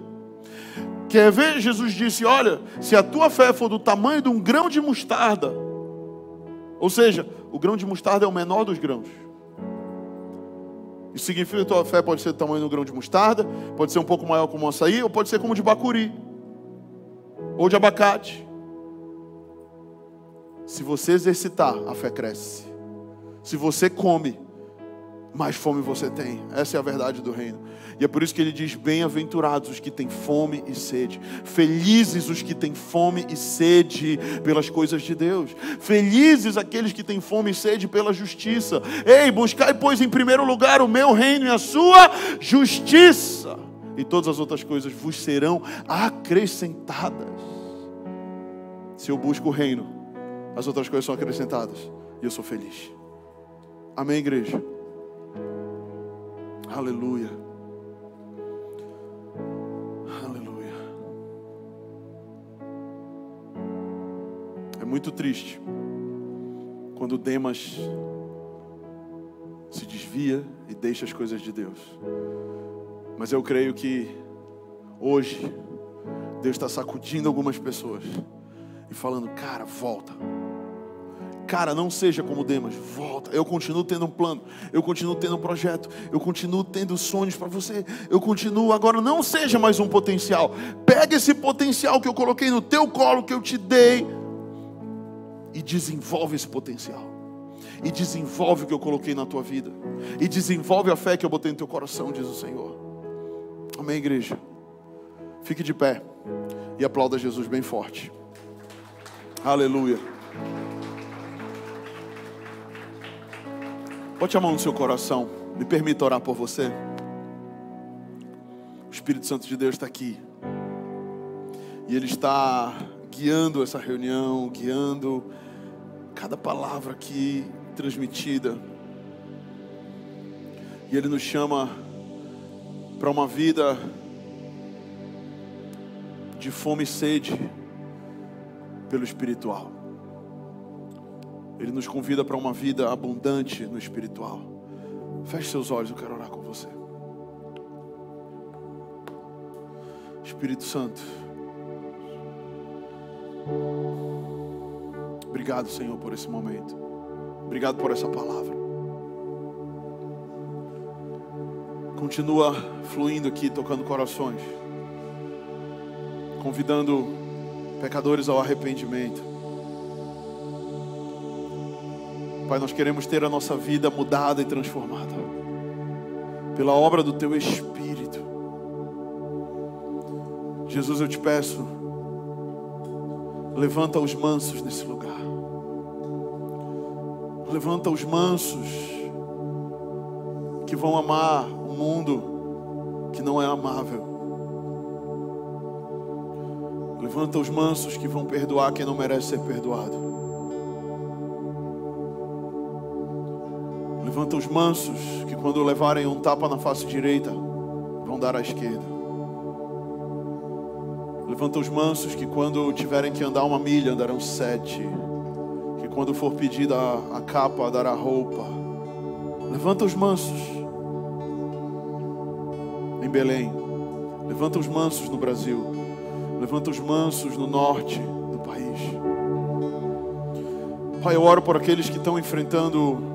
Quer ver? Jesus disse: Olha, se a tua fé for do tamanho de um grão de mostarda, ou seja, o grão de mostarda é o menor dos grãos. Isso significa que a tua fé pode ser do tamanho do grão de mostarda, pode ser um pouco maior como um açaí, ou pode ser como de bacuri, ou de abacate. Se você exercitar, a fé cresce. Se você come, mais fome você tem. Essa é a verdade do reino. E é por isso que ele diz: Bem-aventurados os que têm fome e sede, felizes os que têm fome e sede pelas coisas de Deus, felizes aqueles que têm fome e sede pela justiça. Ei, buscai, pois, em primeiro lugar o meu reino e a sua justiça, e todas as outras coisas vos serão acrescentadas. Se eu busco o reino, as outras coisas são acrescentadas, e eu sou feliz. Amém, igreja? Aleluia. Aleluia. É muito triste quando Demas se desvia e deixa as coisas de Deus. Mas eu creio que hoje Deus está sacudindo algumas pessoas e falando: cara, volta Cara, não seja como Demas, volta. Eu continuo tendo um plano, eu continuo tendo um projeto, eu continuo tendo sonhos para você. Eu continuo agora, não seja mais um potencial. Pega esse potencial que eu coloquei no teu colo, que eu te dei, e desenvolve esse potencial. E desenvolve o que eu coloquei na tua vida. E desenvolve a fé que eu botei no teu coração, diz o Senhor. Amém, igreja? Fique de pé e aplauda Jesus bem forte. Aleluia. Bote a mão no seu coração. Me permita orar por você. O Espírito Santo de Deus está aqui. E Ele está guiando essa reunião, guiando cada palavra aqui transmitida. E Ele nos chama para uma vida de fome e sede pelo espiritual. Ele nos convida para uma vida abundante no espiritual. Feche seus olhos, eu quero orar com você. Espírito Santo. Obrigado, Senhor, por esse momento. Obrigado por essa palavra. Continua fluindo aqui, tocando corações, convidando pecadores ao arrependimento. Pai, nós queremos ter a nossa vida mudada e transformada pela obra do Teu Espírito. Jesus, eu te peço, levanta os mansos nesse lugar. Levanta os mansos que vão amar um mundo que não é amável. Levanta os mansos que vão perdoar quem não merece ser perdoado. Levanta os mansos, que quando levarem um tapa na face direita, vão dar à esquerda. Levanta os mansos, que quando tiverem que andar uma milha, andarão sete. Que quando for pedida a, capa, dará roupa. Levanta os mansos em Belém. Levanta os mansos no Brasil. Levanta os mansos no norte do país. Pai, eu oro por aqueles que estão enfrentando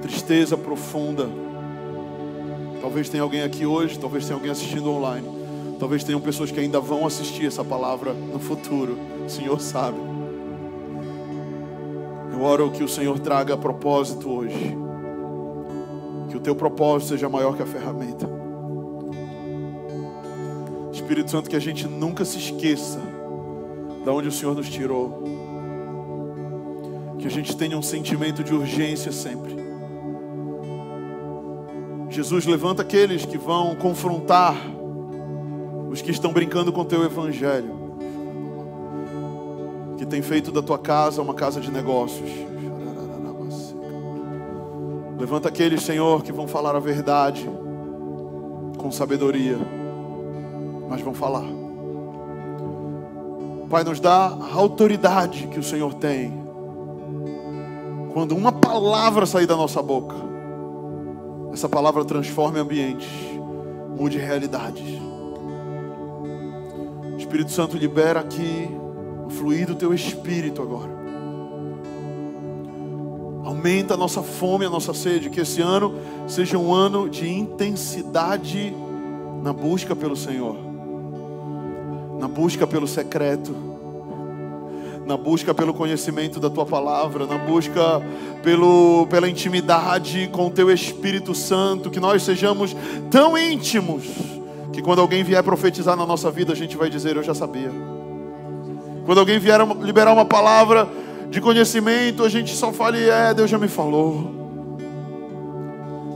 tristeza profunda. Talvez tenha alguém aqui hoje, talvez tenha alguém assistindo online. Talvez tenham pessoas que ainda vão assistir essa palavra no futuro. O Senhor sabe. Eu oro que o Senhor traga propósito hoje. Que o teu propósito seja maior que a ferramenta. Espírito Santo, que a gente nunca se esqueça de onde o Senhor nos tirou. Que a gente tenha um sentimento de urgência sempre. Jesus levanta aqueles que vão confrontar os que estão brincando com o teu evangelho, que tem feito da tua casa uma casa de negócios. Levanta aqueles, Senhor, que vão falar a verdade com sabedoria, mas vão falar. Pai, nos dá a autoridade que o Senhor tem. Quando uma palavra sair da nossa boca, essa palavra transforme ambientes, mude realidades. Espírito Santo, libera aqui o fluir do teu espírito agora. Aumenta a nossa fome, a nossa sede. Que esse ano seja um ano de intensidade na busca pelo Senhor, na busca pelo secreto na busca pelo conhecimento da tua palavra, na busca pelo, pela intimidade com o teu Espírito Santo, que nós sejamos tão íntimos que quando alguém vier profetizar na nossa vida, a gente vai dizer: Eu já sabia. Quando alguém vier liberar uma palavra de conhecimento, a gente só fale: É, Deus já me falou.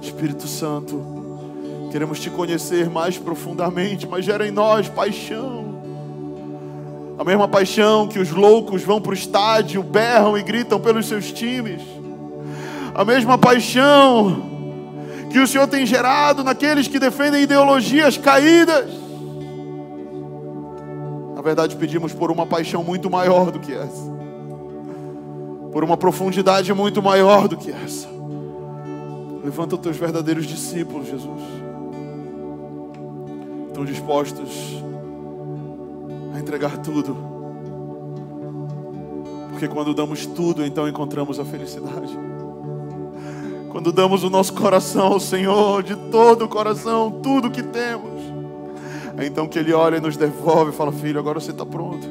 Espírito Santo, queremos te conhecer mais profundamente, mas gera em nós paixão a mesma paixão que os loucos vão para o estádio, berram e gritam pelos seus times. A mesma paixão que o Senhor tem gerado naqueles que defendem ideologias caídas. Na verdade, pedimos por uma paixão muito maior do que essa, por uma profundidade muito maior do que essa. Levanta os teus verdadeiros discípulos, Jesus. Estão dispostos a entregar tudo. Porque quando damos tudo, então encontramos a felicidade. Quando damos o nosso coração ao Senhor, de todo o coração, tudo que temos, é então que Ele olha e nos devolve e fala: Filho, agora você está pronto.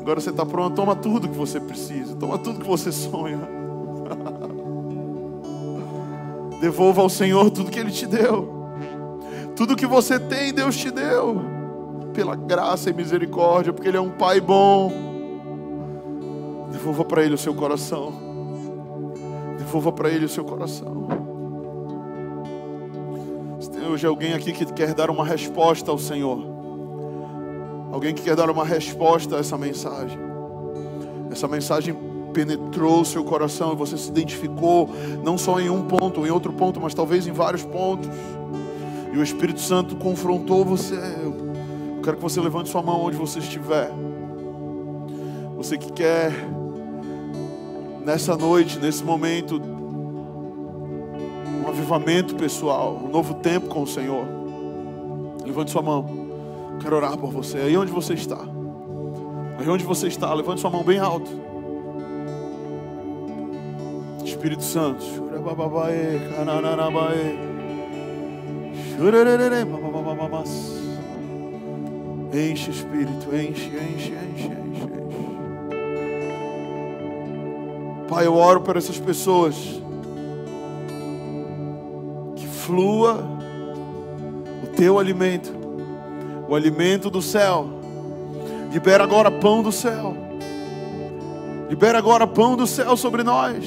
Agora você está pronto, toma tudo que você precisa, toma tudo que você sonha. [laughs] Devolva ao Senhor tudo que Ele te deu. Tudo que você tem, Deus te deu. Pela graça e misericórdia, porque Ele é um Pai bom. Devolva para Ele o seu coração. Devolva para Ele o seu coração. Se tem hoje alguém aqui que quer dar uma resposta ao Senhor. Alguém que quer dar uma resposta a essa mensagem. Essa mensagem penetrou o seu coração e você se identificou, não só em um ponto, em outro ponto, mas talvez em vários pontos. E o Espírito Santo confrontou você. Eu quero que você levante sua mão onde você estiver. Você que quer, nessa noite, nesse momento, um avivamento pessoal, um novo tempo com o Senhor. Levante sua mão. Quero orar por você. Aí onde você está. Aí onde você está, levante sua mão bem alto. Espírito Santo. Enche, Espírito, enche, enche, enche, enche, enche. Pai, eu oro por essas pessoas. Que flua o teu alimento, o alimento do céu. Libera agora pão do céu. Libera agora pão do céu sobre nós.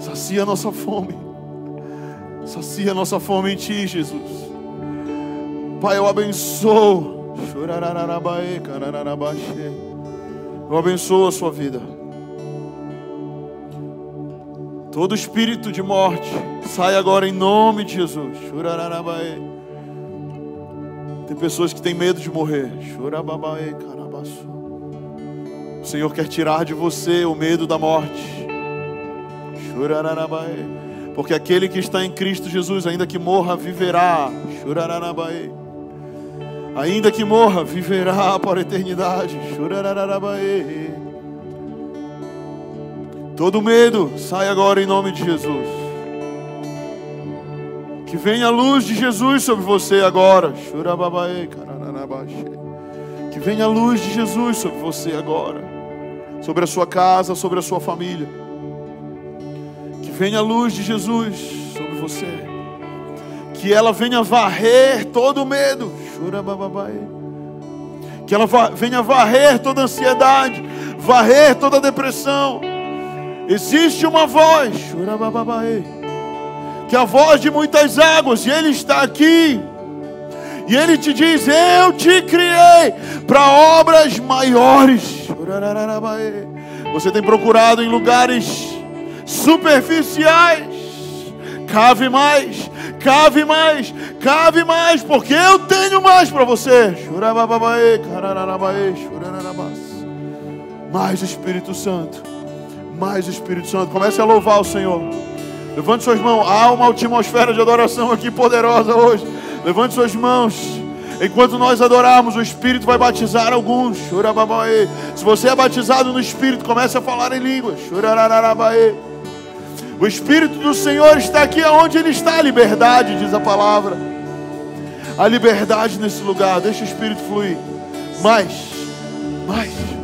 Sacia a nossa fome. Sacia nossa fome em Ti, Jesus. Pai, eu abençoo. Eu abençoo a sua vida. Todo espírito de morte sai agora em nome de Jesus. Tem pessoas que têm medo de morrer. O Senhor quer tirar de você o medo da morte. Porque aquele que está em Cristo Jesus, ainda que morra, viverá. Ainda que morra, viverá para a eternidade. Todo medo sai agora em nome de Jesus. Que venha a luz de Jesus sobre você agora. Que venha a luz de Jesus sobre você agora. Sobre a sua casa, sobre a sua família. Venha a luz de Jesus sobre você. Que ela venha varrer todo o medo. Que ela venha varrer toda ansiedade, varrer toda depressão. Existe uma voz, que é a voz de muitas águas, e Ele está aqui. E Ele te diz: Eu te criei para obras maiores. Você tem procurado em lugares superficiais. Cave mais, cave mais, cave mais, porque eu tenho mais para você. Mais Espírito Santo, mais Espírito Santo. Comece a louvar o Senhor. Levante suas mãos. Há uma atmosfera de adoração aqui poderosa hoje. Levante suas mãos. Enquanto nós adorarmos, o Espírito vai batizar alguns. Se você é batizado no Espírito, comece a falar em línguas. O Espírito do Senhor está aqui onde Ele está. A liberdade, diz a palavra. A liberdade nesse lugar. Deixa o Espírito fluir. Mais, mais.